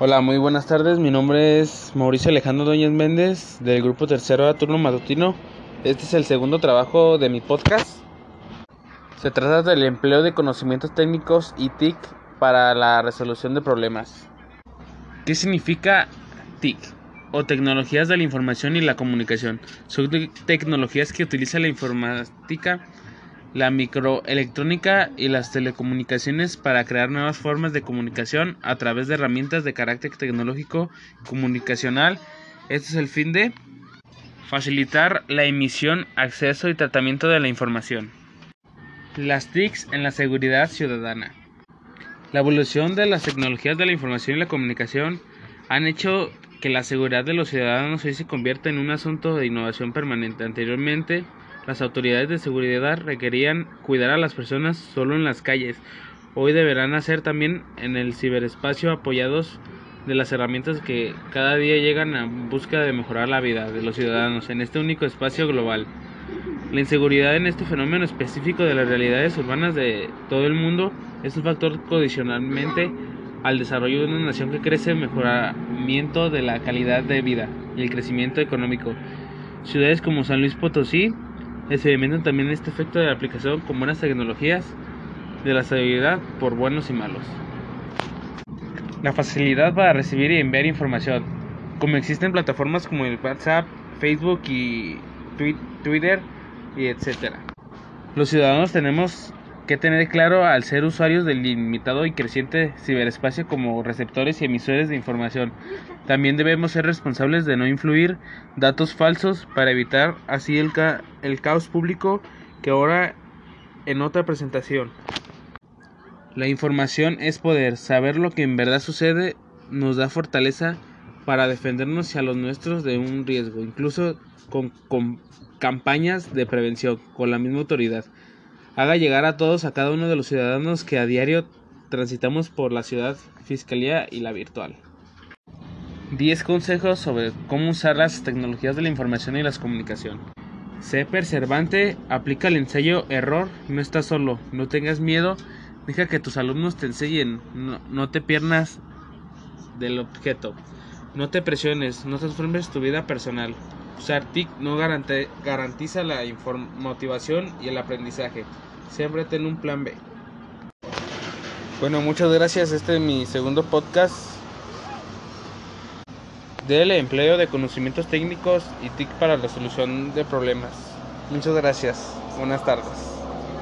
Hola, muy buenas tardes. Mi nombre es Mauricio Alejandro Doñez Méndez del grupo tercero a turno matutino. Este es el segundo trabajo de mi podcast. Se trata del empleo de conocimientos técnicos y TIC para la resolución de problemas. ¿Qué significa TIC? O tecnologías de la información y la comunicación. Son tecnologías que utiliza la informática la microelectrónica y las telecomunicaciones para crear nuevas formas de comunicación a través de herramientas de carácter tecnológico y comunicacional. Este es el fin de facilitar la emisión, acceso y tratamiento de la información. Las TICs en la seguridad ciudadana. La evolución de las tecnologías de la información y la comunicación han hecho que la seguridad de los ciudadanos hoy se convierta en un asunto de innovación permanente. Anteriormente, las autoridades de seguridad requerían cuidar a las personas solo en las calles. Hoy deberán hacer también en el ciberespacio apoyados de las herramientas que cada día llegan a busca de mejorar la vida de los ciudadanos en este único espacio global. La inseguridad en este fenómeno específico de las realidades urbanas de todo el mundo es un factor condicionalmente al desarrollo de una nación que crece, mejoramiento de la calidad de vida y el crecimiento económico. Ciudades como San Luis Potosí experimentan también este efecto de la aplicación con buenas tecnologías de la seguridad por buenos y malos. La facilidad para recibir y enviar información. Como existen plataformas como el WhatsApp, Facebook y Twitter y etcétera. Los ciudadanos tenemos que tener claro al ser usuarios del limitado y creciente ciberespacio como receptores y emisores de información. También debemos ser responsables de no influir datos falsos para evitar así el, caos público que ahora en otra presentación. La información es poder. Saber lo que en verdad sucede nos da fortaleza para defendernos y a los nuestros de un riesgo, incluso con campañas de prevención con la misma autoridad haga llegar a todos, a cada uno de los ciudadanos que a diario transitamos por la ciudad, fiscalía y la virtual. 10 consejos sobre cómo usar las tecnologías de la información y las comunicación. Sé perseverante, aplica el ensayo error, no estás solo, no tengas miedo, deja que tus alumnos te enseñen, no, te piernas del objeto, no te presiones, no transformes tu vida personal. Usar TIC no garantiza la motivación y el aprendizaje. Siempre ten un plan B. Bueno, muchas gracias. Este es mi segundo podcast del empleo de conocimientos técnicos y TIC para la solución de problemas. Muchas gracias. Buenas tardes.